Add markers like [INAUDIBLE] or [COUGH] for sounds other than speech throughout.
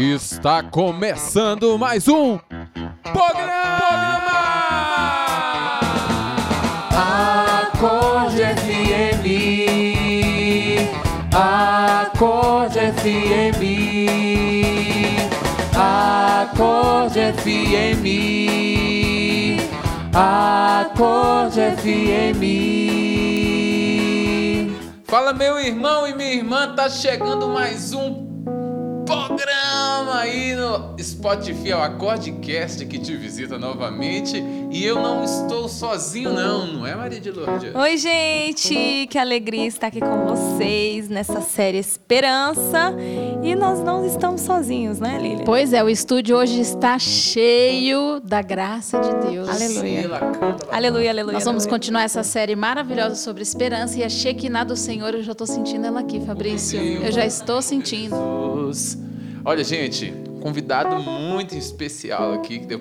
Está começando mais um programa! Acorde FM, Acorde FM, Acorde FM, Acorde FM. Fala meu irmão e minha irmã, tá chegando mais um aí no Spotify, é o Acordecast que te visita novamente. E eu não estou sozinho não, não é Maria de Lourdes? Oi, gente! Que alegria estar aqui com vocês nessa série Esperança. E nós não estamos sozinhos, né, Lília? Pois é, o estúdio hoje está cheio da graça de Deus. Aleluia. Canta, ela Aleluia, aleluia. Nós vamos aleluia. continuar essa série maravilhosa sobre esperança e a Shekinah do Senhor, eu já estou sentindo ela aqui, Fabrício. Eu já estou sentindo. Jesus. Olha, gente, convidado muito especial aqui, que deu,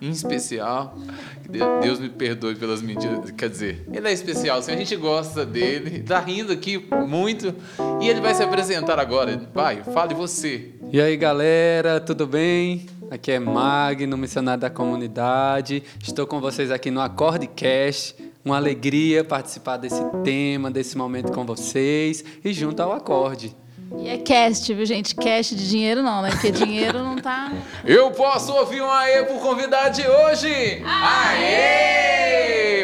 em especial. que de- Deus me perdoe pelas medidas. Quer dizer, ele é especial, assim, a gente gosta dele, tá rindo aqui muito. E ele vai se apresentar agora. Vai, fale você. E aí galera, tudo bem? Aqui é Magno, missionário da comunidade. Estou com vocês aqui no Acordecast. Uma alegria participar desse tema, desse momento com vocês e junto ao Acorde. E é cast, viu, gente? Cast de dinheiro não, né? Porque dinheiro não tá. Eu posso ouvir um aê pro convidado de hoje? Aê!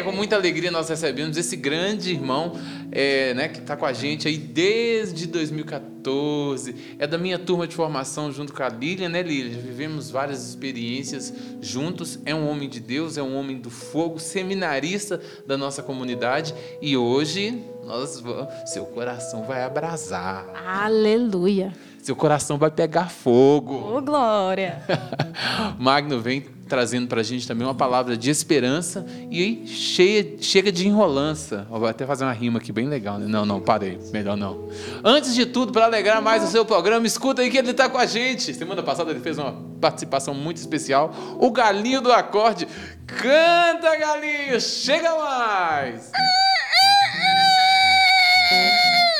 Com muita alegria nós recebemos esse grande irmão é, né, que está com a gente aí desde 2014. É da minha turma de formação junto com a Lilian, né, Lilian? Vivemos várias experiências juntos. É um homem de Deus, é um homem do fogo, seminarista da nossa comunidade. E hoje nós vamos, seu coração vai abrasar. Aleluia. Seu coração vai pegar fogo. Ô, Glória! [LAUGHS] Magno vem trazendo para a gente também uma palavra de esperança e cheia, chega de enrolança. Eu vou até fazer uma rima aqui bem legal. Né? Não, não, parei. Melhor não. Antes de tudo, para alegrar mais o seu programa, escuta aí que ele está com a gente. Semana passada ele fez uma participação muito especial. O Galinho do Acorde. Canta, Galinho! Chega mais!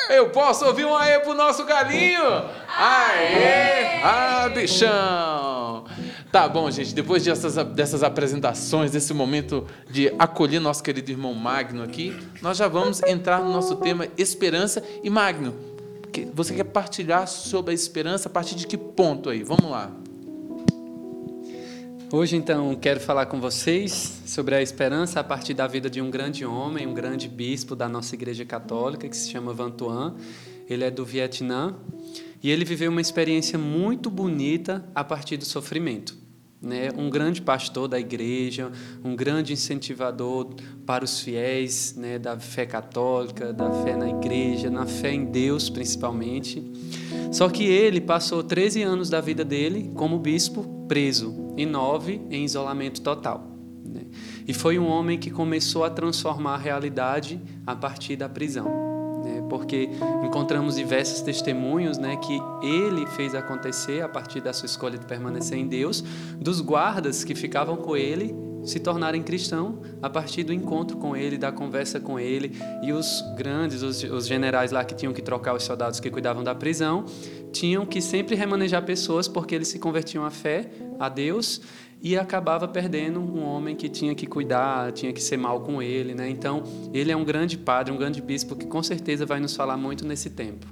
Eu posso ouvir um aê pro nosso galinho? Aê! Ah, bichão! Tá bom, gente, depois dessas, dessas apresentações, desse momento de acolher nosso querido irmão Magno aqui, nós já vamos entrar no nosso tema esperança. E Magno, você quer partilhar sobre a esperança a partir de que ponto aí? Vamos lá. Hoje, então, quero falar com vocês sobre a esperança a partir da vida de um grande homem, um grande bispo da nossa Igreja Católica, que se chama Van Tuan. Ele é do Vietnã e ele viveu uma experiência muito bonita a partir do sofrimento. Né? Um grande pastor da igreja, um grande incentivador para os fiéis né? da fé católica, da fé na igreja, na fé em Deus principalmente. Só que ele passou 13 anos da vida dele como bispo preso e nove em isolamento total. né? E foi um homem que começou a transformar a realidade a partir da prisão. Porque encontramos diversos testemunhos né, que ele fez acontecer a partir da sua escolha de permanecer em Deus, dos guardas que ficavam com ele se tornarem cristão a partir do encontro com ele, da conversa com ele, e os grandes, os, os generais lá que tinham que trocar os soldados que cuidavam da prisão, tinham que sempre remanejar pessoas porque eles se convertiam à fé, a Deus, e acabava perdendo um homem que tinha que cuidar, tinha que ser mal com ele, né? Então, ele é um grande padre, um grande bispo que com certeza vai nos falar muito nesse tempo.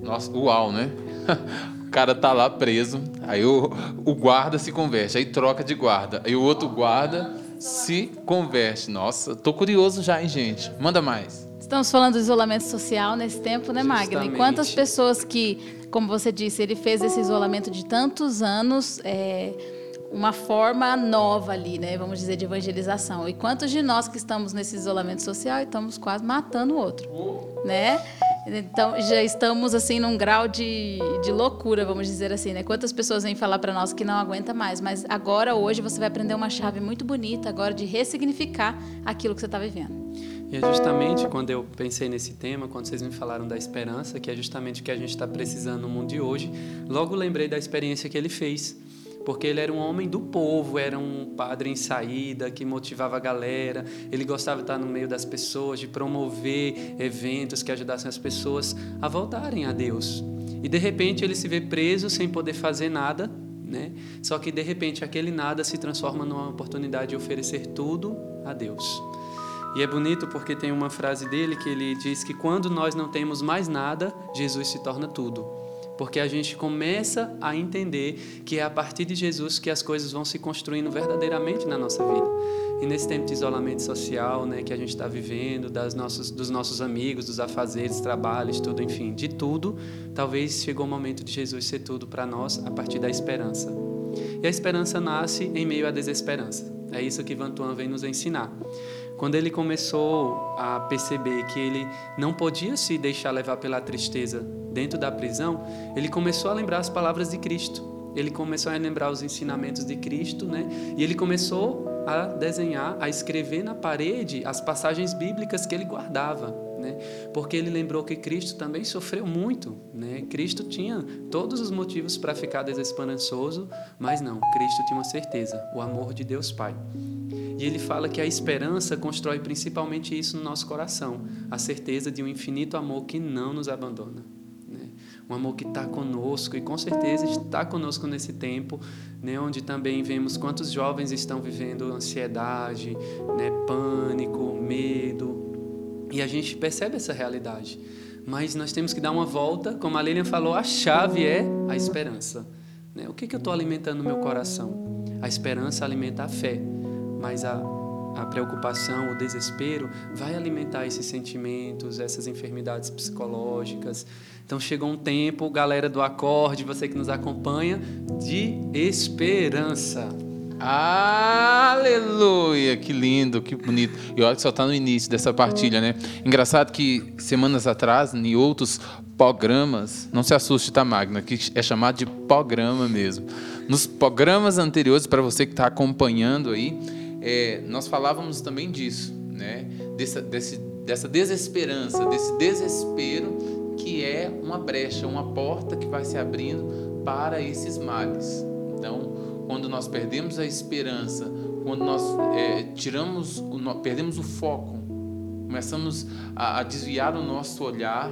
Nossa, uau, né? [LAUGHS] O cara tá lá preso, aí o, o guarda se converte, aí troca de guarda, aí o outro guarda se converte. Nossa, tô curioso já, hein, gente? Manda mais. Estamos falando do isolamento social nesse tempo, né, Magno? E quantas pessoas que, como você disse, ele fez esse isolamento de tantos anos, é, uma forma nova ali, né? Vamos dizer, de evangelização. E quantos de nós que estamos nesse isolamento social estamos quase matando o outro, né? Então, já estamos, assim, num grau de, de loucura, vamos dizer assim, né? Quantas pessoas vêm falar para nós que não aguenta mais, mas agora, hoje, você vai aprender uma chave muito bonita agora de ressignificar aquilo que você está vivendo. E é justamente quando eu pensei nesse tema, quando vocês me falaram da esperança, que é justamente o que a gente está precisando no mundo de hoje, logo lembrei da experiência que ele fez. Porque ele era um homem do povo, era um padre em saída, que motivava a galera, ele gostava de estar no meio das pessoas, de promover eventos que ajudassem as pessoas a voltarem a Deus. E de repente ele se vê preso sem poder fazer nada, né? Só que de repente aquele nada se transforma numa oportunidade de oferecer tudo a Deus. E é bonito porque tem uma frase dele que ele diz que quando nós não temos mais nada, Jesus se torna tudo. Porque a gente começa a entender que é a partir de Jesus que as coisas vão se construindo verdadeiramente na nossa vida. E nesse tempo de isolamento social, né, que a gente está vivendo, das nossos, dos nossos amigos, dos afazeres, trabalhos, tudo, enfim, de tudo, talvez chegou o momento de Jesus ser tudo para nós a partir da esperança. E a esperança nasce em meio à desesperança. É isso que Van Tuan vem nos ensinar. Quando ele começou a perceber que ele não podia se deixar levar pela tristeza dentro da prisão, ele começou a lembrar as palavras de Cristo. Ele começou a lembrar os ensinamentos de Cristo, né? E ele começou a desenhar, a escrever na parede as passagens bíblicas que ele guardava. Né? Porque ele lembrou que Cristo também sofreu muito, né? Cristo tinha todos os motivos para ficar desesperançoso, mas não, Cristo tinha uma certeza, o amor de Deus Pai. E ele fala que a esperança constrói principalmente isso no nosso coração, a certeza de um infinito amor que não nos abandona. Um amor que está conosco e com certeza está conosco nesse tempo, né, onde também vemos quantos jovens estão vivendo ansiedade, né, pânico, medo. E a gente percebe essa realidade. Mas nós temos que dar uma volta, como a Lilian falou, a chave é a esperança. Né? O que, que eu estou alimentando no meu coração? A esperança alimenta a fé mas a, a preocupação, o desespero vai alimentar esses sentimentos, essas enfermidades psicológicas. Então chegou um tempo, galera do acorde, você que nos acompanha, de esperança. Aleluia! Que lindo, que bonito. E olha que só está no início dessa partilha, né? Engraçado que semanas atrás, em outros programas, não se assuste, tá, Magna? Que é chamado de programa mesmo. Nos programas anteriores, para você que está acompanhando aí, é, nós falávamos também disso, né? Dessa, desse, dessa desesperança, desse desespero que é uma brecha, uma porta que vai se abrindo para esses males. Então, quando nós perdemos a esperança, quando nós é, tiramos, perdemos o foco, começamos a, a desviar o nosso olhar,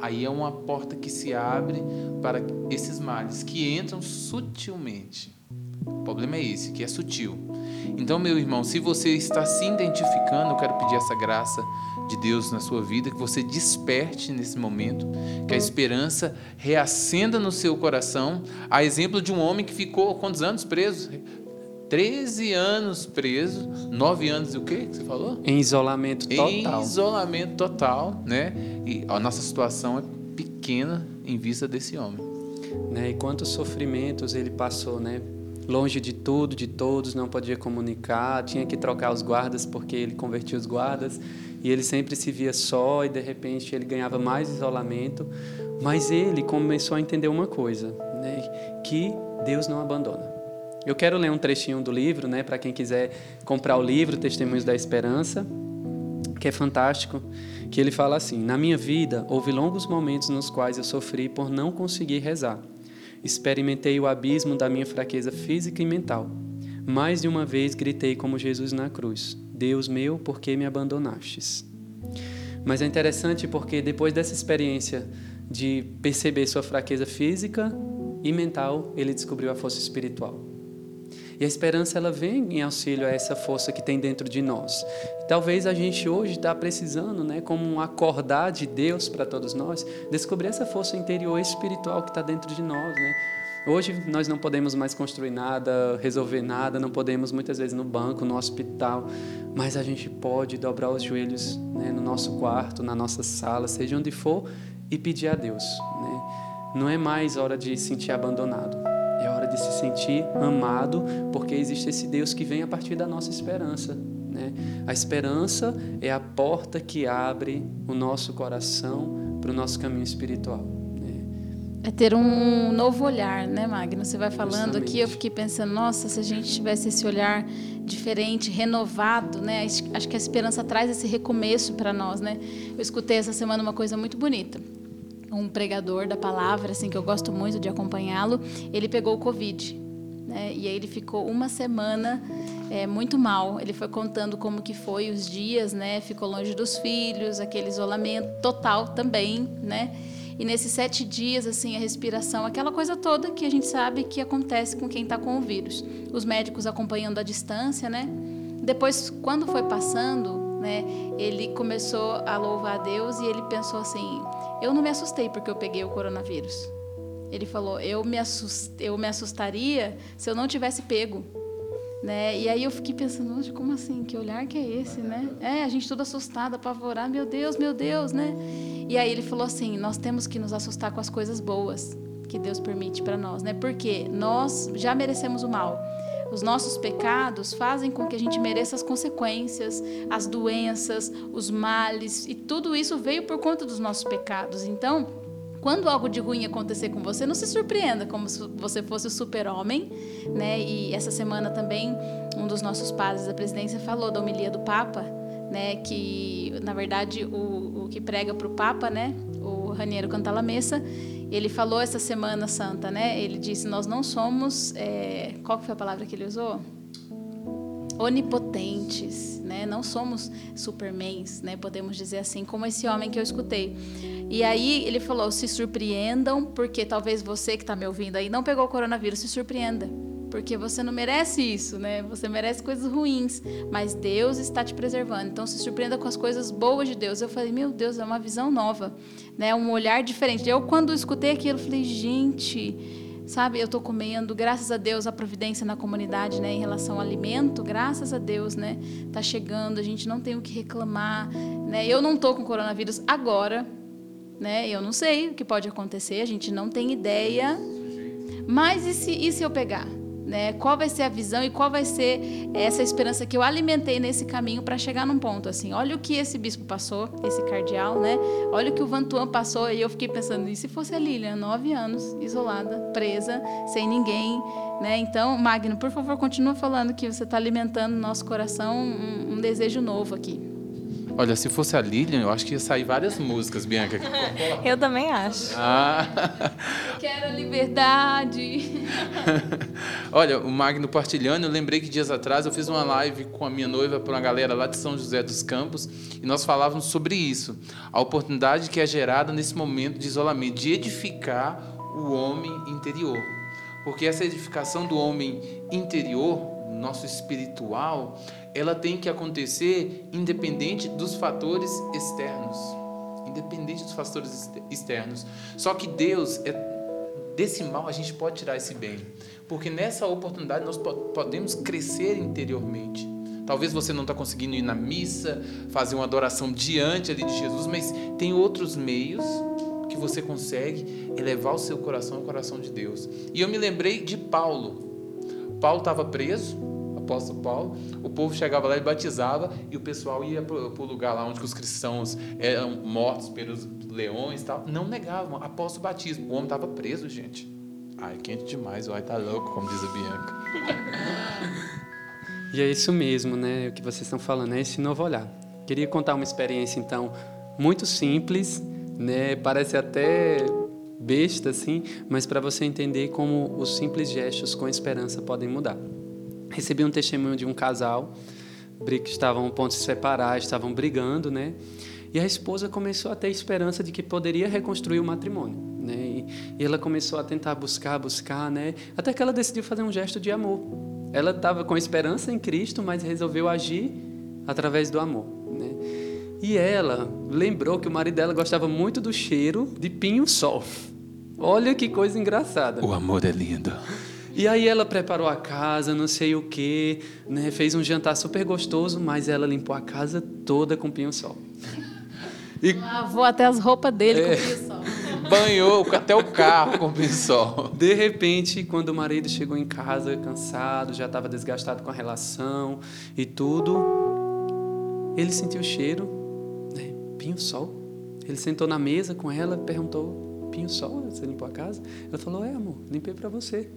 aí é uma porta que se abre para esses males que entram sutilmente. O problema é esse, que é sutil. Então, meu irmão, se você está se identificando, eu quero pedir essa graça de Deus na sua vida, que você desperte nesse momento, que a esperança reacenda no seu coração, a exemplo de um homem que ficou quantos anos preso? 13 anos preso, 9 anos e o quê que você falou? Em isolamento total. Em isolamento total, né? E a nossa situação é pequena em vista desse homem. Né? E quantos sofrimentos ele passou, né? Longe de tudo, de todos, não podia comunicar, tinha que trocar os guardas porque ele convertia os guardas e ele sempre se via só e de repente ele ganhava mais isolamento. Mas ele começou a entender uma coisa, né? que Deus não abandona. Eu quero ler um trechinho do livro, né, para quem quiser comprar o livro Testemunhos da Esperança, que é fantástico, que ele fala assim: Na minha vida houve longos momentos nos quais eu sofri por não conseguir rezar. Experimentei o abismo da minha fraqueza física e mental. Mais de uma vez gritei como Jesus na cruz: Deus meu, por que me abandonastes? Mas é interessante porque depois dessa experiência de perceber sua fraqueza física e mental, ele descobriu a força espiritual. E a esperança ela vem em auxílio a essa força que tem dentro de nós. Talvez a gente hoje está precisando, né, como um acordar de Deus para todos nós, descobrir essa força interior espiritual que está dentro de nós, né? Hoje nós não podemos mais construir nada, resolver nada, não podemos muitas vezes no banco, no hospital, mas a gente pode dobrar os joelhos né, no nosso quarto, na nossa sala, seja onde for, e pedir a Deus. Né? Não é mais hora de se sentir abandonado, de se sentir amado, porque existe esse Deus que vem a partir da nossa esperança. Né? A esperança é a porta que abre o nosso coração para o nosso caminho espiritual. Né? É ter um novo olhar, né, Magno? Você vai falando Justamente. aqui, eu fiquei pensando, nossa, se a gente tivesse esse olhar diferente, renovado, né? Acho que a esperança traz esse recomeço para nós, né? Eu escutei essa semana uma coisa muito bonita um pregador da palavra, assim, que eu gosto muito de acompanhá-lo, ele pegou o Covid. Né? E aí ele ficou uma semana é, muito mal. Ele foi contando como que foi os dias, né? Ficou longe dos filhos, aquele isolamento total também, né? E nesses sete dias, assim, a respiração, aquela coisa toda que a gente sabe que acontece com quem está com o vírus. Os médicos acompanhando à distância, né? Depois, quando foi passando, né, ele começou a louvar a Deus e ele pensou assim: eu não me assustei porque eu peguei o coronavírus. Ele falou: eu me, assust, eu me assustaria se eu não tivesse pego. Né? E aí eu fiquei pensando, como assim? Que olhar que é esse, né? É, a gente toda assustada, apavorada, meu Deus, meu Deus, né? E aí ele falou assim: nós temos que nos assustar com as coisas boas que Deus permite para nós, né? Porque nós já merecemos o mal. Os nossos pecados fazem com que a gente mereça as consequências, as doenças, os males, e tudo isso veio por conta dos nossos pecados. Então, quando algo de ruim acontecer com você, não se surpreenda como se você fosse o super-homem, né? E essa semana também um dos nossos padres da presidência falou da homilia do Papa, né? Que na verdade o, o que prega para o Papa, né? O Raniero Cantalamessa, ele falou essa semana santa, né? Ele disse: nós não somos, é... qual foi a palavra que ele usou? onipotentes, né? Não somos supermans, né? Podemos dizer assim, como esse homem que eu escutei. E aí ele falou: se surpreendam, porque talvez você que está me ouvindo aí não pegou o coronavírus, se surpreenda. Porque você não merece isso, né? Você merece coisas ruins, mas Deus está te preservando. Então se surpreenda com as coisas boas de Deus. Eu falei, meu Deus, é uma visão nova, né? Um olhar diferente. Eu quando escutei aquilo, falei, gente, Sabe, eu estou comendo, graças a Deus, a providência na comunidade, né, em relação ao alimento, graças a Deus, né, tá chegando, a gente não tem o que reclamar, né? Eu não estou com coronavírus agora, né? Eu não sei o que pode acontecer, a gente não tem ideia. Mas e se, e se eu pegar? Né? Qual vai ser a visão e qual vai ser essa esperança que eu alimentei nesse caminho para chegar num ponto assim? Olha o que esse bispo passou, esse cardeal, né? Olha o que o Vantuan passou e eu fiquei pensando, e se fosse a Lilian, nove anos, isolada, presa, sem ninguém, né? Então, Magno, por favor, continua falando que você está alimentando no nosso coração um, um desejo novo aqui. Olha, se fosse a Lilian, eu acho que ia sair várias músicas, Bianca. [LAUGHS] eu também acho. Ah. Eu quero a liberdade. [LAUGHS] Olha, o Magno partilhando, eu lembrei que dias atrás eu fiz uma live com a minha noiva para uma galera lá de São José dos Campos e nós falávamos sobre isso. A oportunidade que é gerada nesse momento de isolamento, de edificar o homem interior. Porque essa edificação do homem interior, nosso espiritual, ela tem que acontecer independente dos fatores externos. Independente dos fatores externos. Só que Deus, é, desse mal a gente pode tirar esse bem. Porque nessa oportunidade nós podemos crescer interiormente. Talvez você não está conseguindo ir na missa, fazer uma adoração diante ali de Jesus, mas tem outros meios que você consegue elevar o seu coração ao coração de Deus. E eu me lembrei de Paulo. Paulo estava preso, apóstolo Paulo, o povo chegava lá e batizava e o pessoal ia para o lugar lá onde os cristãos eram mortos pelos leões e tal. Não negavam, apóstolo batismo. O homem estava preso, gente. Ai, quente demais, ai, tá louco, como diz a Bianca. [LAUGHS] e é isso mesmo, né? O que vocês estão falando, é esse novo olhar. Queria contar uma experiência, então, muito simples, né? Parece até besta, assim, mas para você entender como os simples gestos com esperança podem mudar. Recebi um testemunho de um casal que estavam a ponto de se separar, estavam brigando, né? E a esposa começou a ter esperança de que poderia reconstruir o matrimônio, né? E, ela começou a tentar buscar, buscar, né? Até que ela decidiu fazer um gesto de amor. Ela estava com esperança em Cristo, mas resolveu agir através do amor, né? E ela lembrou que o marido dela gostava muito do cheiro de pinho-sol. Olha que coisa engraçada. O amor é lindo. E aí ela preparou a casa, não sei o quê, né? fez um jantar super gostoso, mas ela limpou a casa toda com pinho-sol. E... Lavou até as roupas dele é... com pinho-sol. [LAUGHS] Banhou até o carro com pinho-sol. De repente, quando o marido chegou em casa cansado, já estava desgastado com a relação e tudo, ele sentiu o cheiro? Pinho-sol. Ele sentou na mesa com ela, perguntou: pinho-sol, você limpou a casa? Ela falou: é, amor, limpei para você.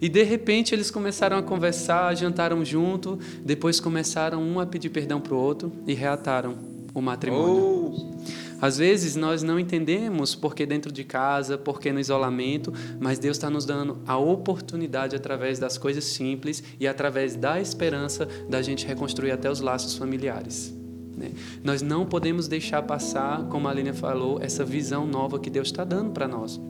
E de repente eles começaram a conversar, jantaram junto, depois começaram um a pedir perdão para o outro e reataram o matrimônio. Oh. Às vezes nós não entendemos porque dentro de casa, porque no isolamento, mas Deus está nos dando a oportunidade através das coisas simples e através da esperança da gente reconstruir até os laços familiares. Né? Nós não podemos deixar passar, como a Aline falou, essa visão nova que Deus está dando para nós.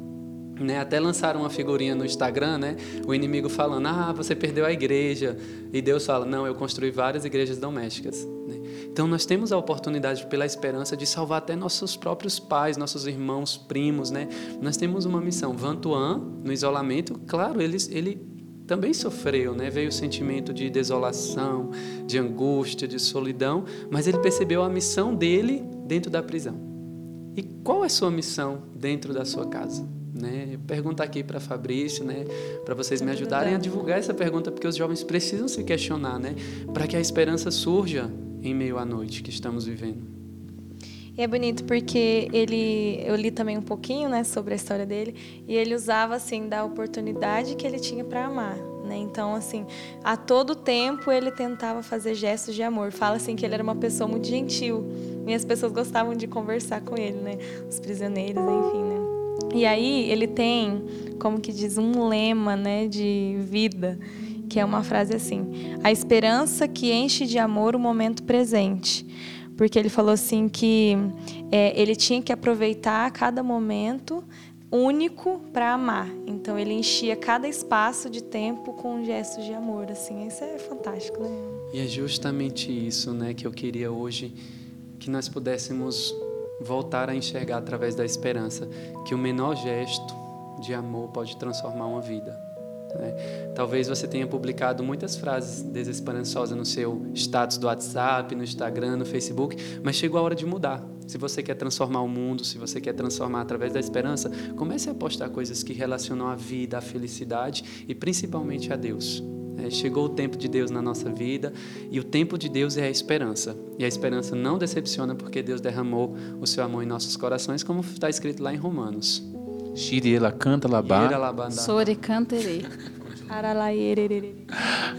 Né, até lançaram uma figurinha no Instagram, né? O inimigo falando: Ah, você perdeu a igreja. E Deus fala: Não, eu construí várias igrejas domésticas. Né? Então nós temos a oportunidade, pela esperança, de salvar até nossos próprios pais, nossos irmãos, primos, né? Nós temos uma missão. Vantuan, no isolamento, claro, ele, ele também sofreu, né? Veio o sentimento de desolação, de angústia, de solidão, mas ele percebeu a missão dele dentro da prisão. E qual é a sua missão dentro da sua casa? Né? Pergunta aqui para Fabrício, né? Para vocês me ajudarem a divulgar essa pergunta, porque os jovens precisam se questionar, né? Para que a esperança surja em meio à noite que estamos vivendo. E é bonito porque ele, eu li também um pouquinho, né, sobre a história dele, e ele usava assim da oportunidade que ele tinha para amar, né? Então, assim, a todo tempo ele tentava fazer gestos de amor. Fala assim que ele era uma pessoa muito gentil, e as pessoas gostavam de conversar com ele, né? Os prisioneiros, enfim, né? E aí ele tem, como que diz, um lema, né, de vida, que é uma frase assim: a esperança que enche de amor o momento presente porque ele falou assim que é, ele tinha que aproveitar cada momento único para amar. Então ele enchia cada espaço de tempo com gestos de amor, assim. Isso é fantástico, né? E é justamente isso, né, que eu queria hoje que nós pudéssemos voltar a enxergar através da esperança que o menor gesto de amor pode transformar uma vida. Né? Talvez você tenha publicado muitas frases desesperançosas no seu status do WhatsApp, no Instagram, no Facebook, mas chegou a hora de mudar. Se você quer transformar o mundo, se você quer transformar através da esperança, comece a postar coisas que relacionam a vida, a felicidade e principalmente a Deus. É, chegou o tempo de Deus na nossa vida e o tempo de Deus é a esperança. E a esperança não decepciona porque Deus derramou o seu amor em nossos corações, como está escrito lá em Romanos. Shiriela canta labá. Sore canterei.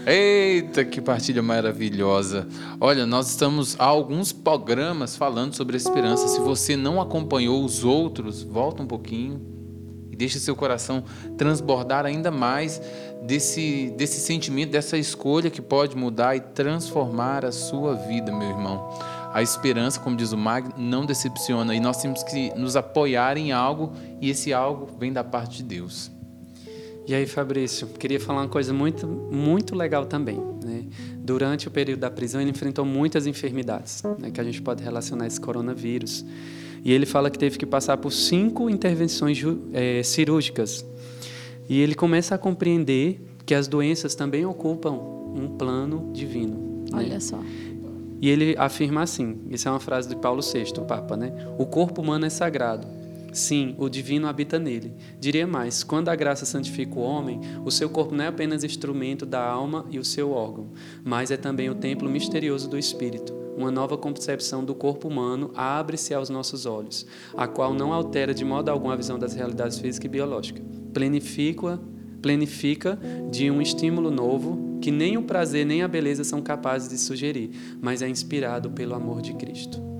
Eita, que partilha maravilhosa. Olha, nós estamos há alguns programas falando sobre a esperança. Se você não acompanhou os outros, volta um pouquinho e deixa seu coração transbordar ainda mais desse, desse sentimento, dessa escolha que pode mudar e transformar a sua vida, meu irmão. A esperança, como diz o Mag, não decepciona e nós temos que nos apoiar em algo e esse algo vem da parte de Deus. E aí, Fabrício, queria falar uma coisa muito, muito legal também. Né? Durante o período da prisão, ele enfrentou muitas enfermidades, né, que a gente pode relacionar esse coronavírus. E ele fala que teve que passar por cinco intervenções é, cirúrgicas. E ele começa a compreender que as doenças também ocupam um plano divino. Né? Olha só. E ele afirma assim: isso é uma frase de Paulo VI, o Papa, né? O corpo humano é sagrado. Sim, o divino habita nele. Diria mais: quando a graça santifica o homem, o seu corpo não é apenas instrumento da alma e o seu órgão, mas é também o templo misterioso do espírito. Uma nova concepção do corpo humano abre-se aos nossos olhos, a qual não altera de modo algum a visão das realidades física e biológica. Planifica, planifica de um estímulo novo que nem o prazer nem a beleza são capazes de sugerir, mas é inspirado pelo amor de Cristo.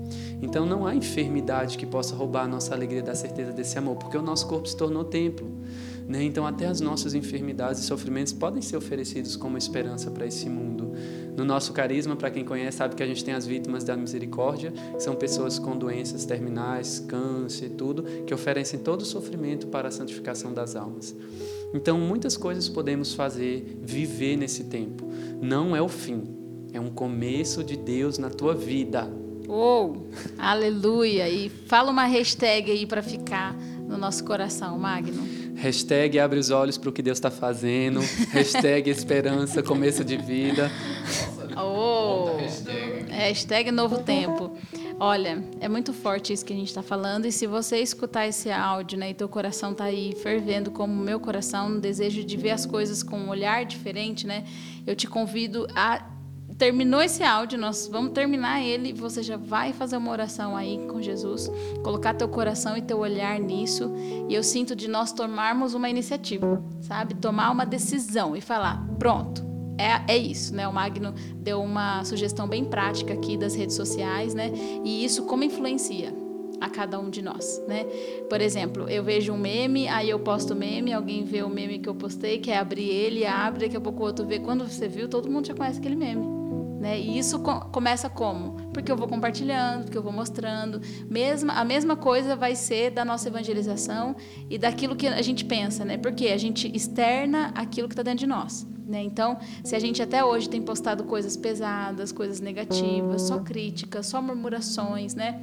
Então não há enfermidade que possa roubar a nossa alegria da certeza desse amor, porque o nosso corpo se tornou templo. Né? Então até as nossas enfermidades e sofrimentos podem ser oferecidos como esperança para esse mundo. No nosso carisma, para quem conhece, sabe que a gente tem as vítimas da misericórdia, que são pessoas com doenças terminais, câncer e tudo, que oferecem todo o sofrimento para a santificação das almas. Então, muitas coisas podemos fazer, viver nesse tempo. Não é o fim, é um começo de Deus na tua vida. Oh, aleluia! E fala uma hashtag aí para ficar no nosso coração, Magno. Hashtag abre os olhos para o que Deus está fazendo. hashtag [LAUGHS] esperança, começo de vida. Oh, hashtag novo tempo. Olha, é muito forte isso que a gente está falando e se você escutar esse áudio, né, e teu coração tá aí fervendo como o meu coração, no desejo de ver as coisas com um olhar diferente, né, eu te convido a terminou esse áudio, nós vamos terminar ele, você já vai fazer uma oração aí com Jesus, colocar teu coração e teu olhar nisso, e eu sinto de nós tomarmos uma iniciativa, sabe? Tomar uma decisão e falar: pronto, é, é isso, né? O Magno deu uma sugestão bem prática aqui das redes sociais, né? E isso como influencia a cada um de nós, né? Por exemplo, eu vejo um meme, aí eu posto o meme, alguém vê o meme que eu postei, quer abrir ele, abre, daqui a pouco o outro vê. Quando você viu, todo mundo já conhece aquele meme. Né? E isso co começa como? Porque eu vou compartilhando, porque eu vou mostrando. Mesma, a mesma coisa vai ser da nossa evangelização e daquilo que a gente pensa, né? Porque a gente externa aquilo que está dentro de nós. Né? Então, se a gente até hoje tem postado coisas pesadas, coisas negativas, só críticas, só murmurações, né?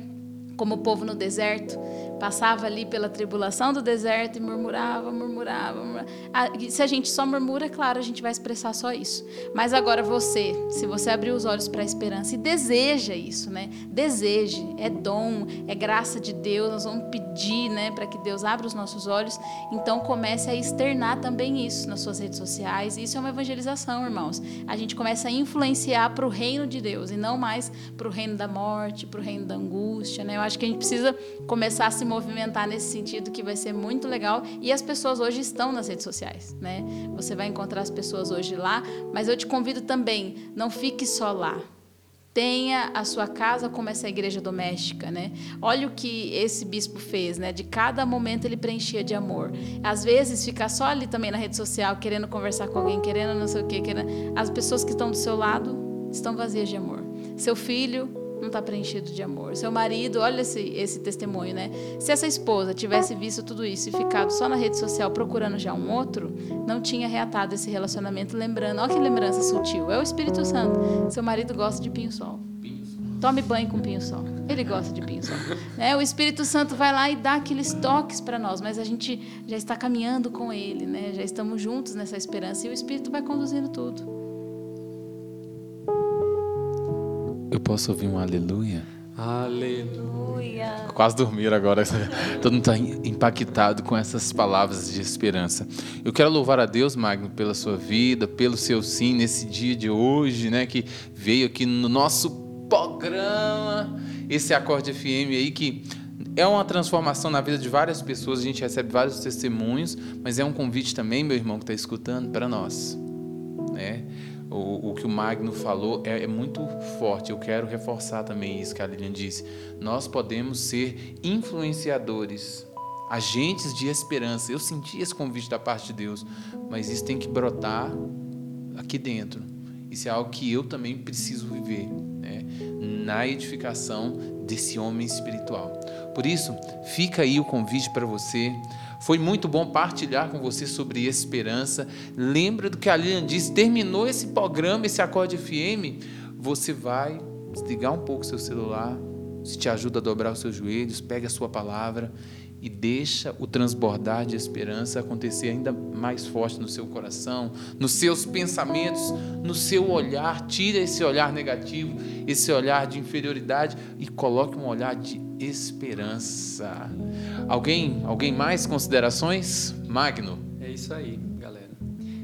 Como o povo no deserto, passava ali pela tribulação do deserto e murmurava, murmurava. murmurava. Ah, se a gente só murmura, é claro, a gente vai expressar só isso. Mas agora você, se você abrir os olhos para a esperança e deseja isso, né? Deseje, é dom, é graça de Deus, nós vamos pedir, né, para que Deus abra os nossos olhos. Então comece a externar também isso nas suas redes sociais. Isso é uma evangelização, irmãos. A gente começa a influenciar para o reino de Deus e não mais para o reino da morte, para o reino da angústia, né? Eu acho que a gente precisa começar a se movimentar nesse sentido que vai ser muito legal. E as pessoas hoje estão nas redes sociais, né? Você vai encontrar as pessoas hoje lá, mas eu te convido também, não fique só lá. Tenha a sua casa como essa igreja doméstica, né? Olha o que esse bispo fez, né? De cada momento ele preenchia de amor. Às vezes ficar só ali também na rede social, querendo conversar com alguém, querendo não sei o quê, querendo... as pessoas que estão do seu lado estão vazias de amor. Seu filho não está preenchido de amor. Seu marido, olha esse, esse testemunho, né? Se essa esposa tivesse visto tudo isso e ficado só na rede social procurando já um outro, não tinha reatado esse relacionamento, lembrando, olha que lembrança sutil, é o Espírito Santo. Seu marido gosta de pinho-sol. Tome banho com pinho-sol. Ele gosta de pinho-sol. Né? [LAUGHS] O Espírito Santo vai lá e dá aqueles toques para nós, mas a gente já está caminhando com Ele, né? já estamos juntos nessa esperança e o Espírito vai conduzindo tudo. Posso ouvir um aleluia? Aleluia. Quase dormiram agora. [LAUGHS] Todo mundo está impactado com essas palavras de esperança. Eu quero louvar a Deus, Magno, pela sua vida, pelo seu sim nesse dia de hoje, né? Que veio aqui no nosso programa, esse Acorde FM aí que é uma transformação na vida de várias pessoas. A gente recebe vários testemunhos, mas é um convite também, meu irmão que está escutando, para nós, né? O, o que o Magno falou é, é, muito forte. Eu quero reforçar também isso que a Lilian disse. Nós podemos ser influenciadores, agentes de esperança. Eu senti esse convite da parte de Deus, mas isso tem que brotar aqui dentro. Isso é algo que eu também preciso viver né? na edificação desse homem espiritual. Por isso, fica aí o convite para você. Foi muito bom partilhar com você sobre esperança. Lembra do que a Lilian disse: terminou esse programa, esse acorde FM, você vai desligar um pouco seu celular, se te ajuda a dobrar os seus joelhos, pega a sua palavra e deixa o transbordar de esperança acontecer ainda mais forte no seu coração, nos seus pensamentos, no seu olhar. Tira esse olhar negativo, esse olhar de inferioridade e coloque um olhar de esperança. Alguém, alguém mais considerações? Magno. É isso aí, galera.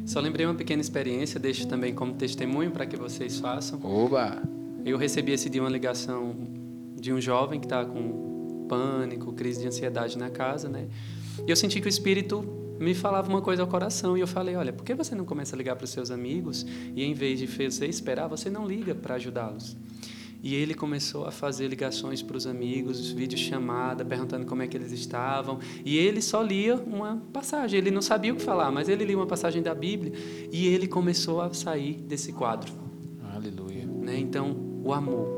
Só lembrei uma pequena experiência, deixo também como testemunho para que vocês façam. Oba! Eu recebi esse dia uma ligação de um jovem que está com pânico, crise de ansiedade na casa, né? E eu senti que o Espírito me falava uma coisa ao coração e eu falei, olha, por que você não começa a ligar para os seus amigos e em vez de você esperar, você não liga para ajudá-los? E ele começou a fazer ligações para os amigos, vídeos chamada, perguntando como é que eles estavam. E ele só lia uma passagem. Ele não sabia o que falar, mas ele lia uma passagem da Bíblia e ele começou a sair desse quadro. Aleluia. Né? Então, o amor,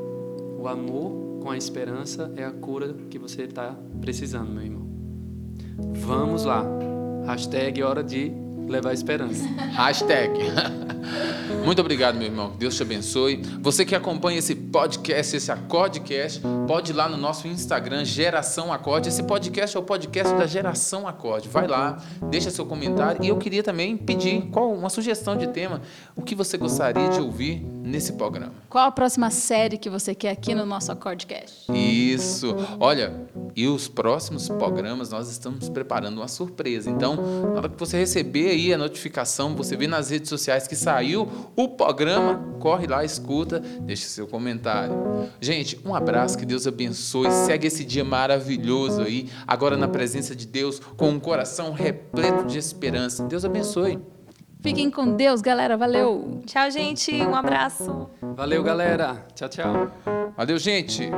o amor com a esperança é a cura que você está precisando, meu irmão. Vamos lá. Hashtag hora de levar esperança. Hashtag. [LAUGHS] Muito obrigado, meu irmão. Deus te abençoe. Você que acompanha esse podcast, esse Acordecast, pode ir lá no nosso Instagram, Geração Acorde. Esse podcast é o podcast da Geração Acorde. Vai lá, deixa seu comentário. E eu queria também pedir qual uma sugestão de tema, o que você gostaria de ouvir nesse programa. Qual a próxima série que você quer aqui no nosso Acordecast? Isso. Olha, e os próximos programas nós estamos preparando uma surpresa. Então, na hora que você receber aí a notificação, você vê nas redes sociais que saiu o programa, corre lá, escuta, deixa seu comentário. Gente, um abraço, que Deus abençoe. Segue esse dia maravilhoso aí, agora na presença de Deus, com um coração repleto de esperança. Deus abençoe. Fiquem com Deus, galera. Valeu. Tchau, gente. Um abraço. Valeu, galera. Tchau, tchau. Valeu, gente.